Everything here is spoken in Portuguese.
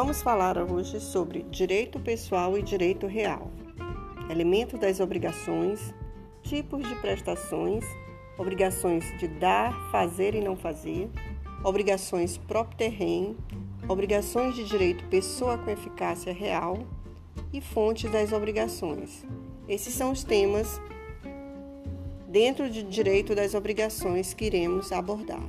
Vamos falar hoje sobre direito pessoal e direito real, elementos das obrigações, tipos de prestações, obrigações de dar, fazer e não fazer, obrigações próprio terreno, obrigações de direito pessoa com eficácia real e fontes das obrigações. Esses são os temas dentro de direito das obrigações que iremos abordar.